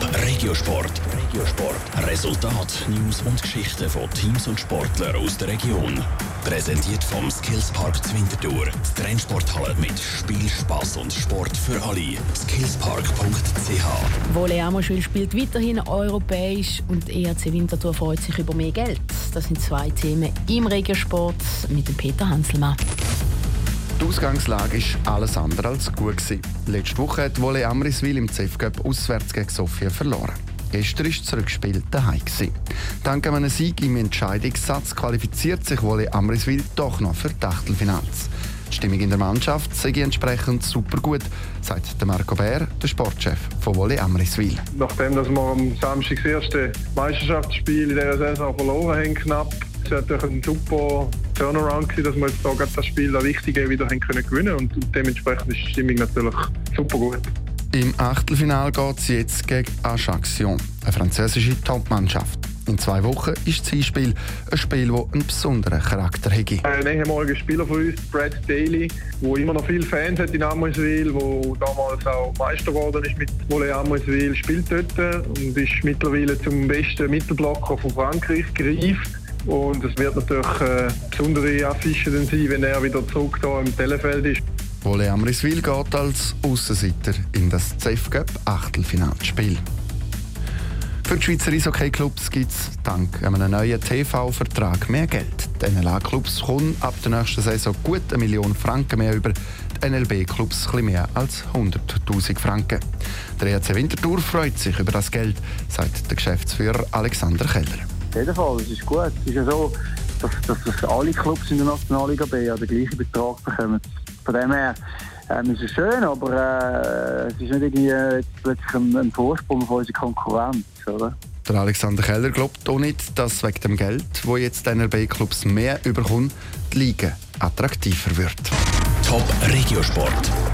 Regiosport. Regiosport. Resultat, News und Geschichten von Teams und Sportlern aus der Region. Präsentiert vom Skillspark Zwintertour. Die Trennsporthalle mit Spiel, Spaß und Sport für alle. Skillspark.ch. Wolle Amoschwil spielt weiterhin europäisch und ERC Winterthur freut sich über mehr Geld. Das sind zwei Themen im Regiosport mit dem Peter Hanselmann. Die Ausgangslage war alles andere als gut. Letzte Woche hat Wolle Amriswil im Cup auswärts gegen Sofia verloren. Gestern war das Rückspiel daheim. Dank einem Sieg im Entscheidungssatz qualifiziert sich Wolle Amriswil doch noch für die Achtelfinals. Die Stimmung in der Mannschaft sei entsprechend super gut, sagt Marco Bär, der Sportchef von Wolle Amriswil. Nachdem dass wir am Samstag das erste Meisterschaftsspiel in dieser Saison verloren haben, knapp, es natürlich ein super Turnaround, gewesen, dass wir jetzt da das Spiel das Wichtige wieder haben können gewinnen und dementsprechend ist die Stimmung natürlich super gut. Im Achtelfinal geht es jetzt gegen Ajaccio, eine französische Topmannschaft. In zwei Wochen ist das Spiel ein Spiel, das einen besonderen Charakter hat. Ein ehemaliger Spieler von uns, Brad Daly, der immer noch viele Fans hat in Amoiswil, der damals auch Meister geworden ist mit Volley Amoiswil, spielt dort und ist mittlerweile zum besten Mittelblocker von Frankreich gereift. Und es wird natürlich äh, besondere Affische sein, wenn er wieder zurück hier im Telefeld ist. Wolle Amriswil geht als Aussenseiter in das CEF Cup Achtelfinalspiel. Für die Schweizer Eishockey-Clubs gibt es dank einem neuen TV-Vertrag mehr Geld. Die NLA-Clubs kommen ab der nächsten Saison gut eine Million Franken mehr über, die NLB-Clubs etwas mehr als 100'000 Franken. Der ERC Winterthur freut sich über das Geld, sagt der Geschäftsführer Alexander Keller. Auf jeden Fall, es ist gut. Es ist ja so, dass, dass, dass alle Clubs in der Nationalliga B ja den gleichen Betrag bekommen. Von dem her ähm, ist es schön, aber äh, es ist nicht irgendwie äh, plötzlich ein, ein Vorsprung von unserer Konkurrenz. Oder? Der Alexander Keller glaubt auch nicht, dass wegen dem Geld, wo jetzt die NRB-Clubs mehr überkommen, die Liga attraktiver wird. Top Regiosport.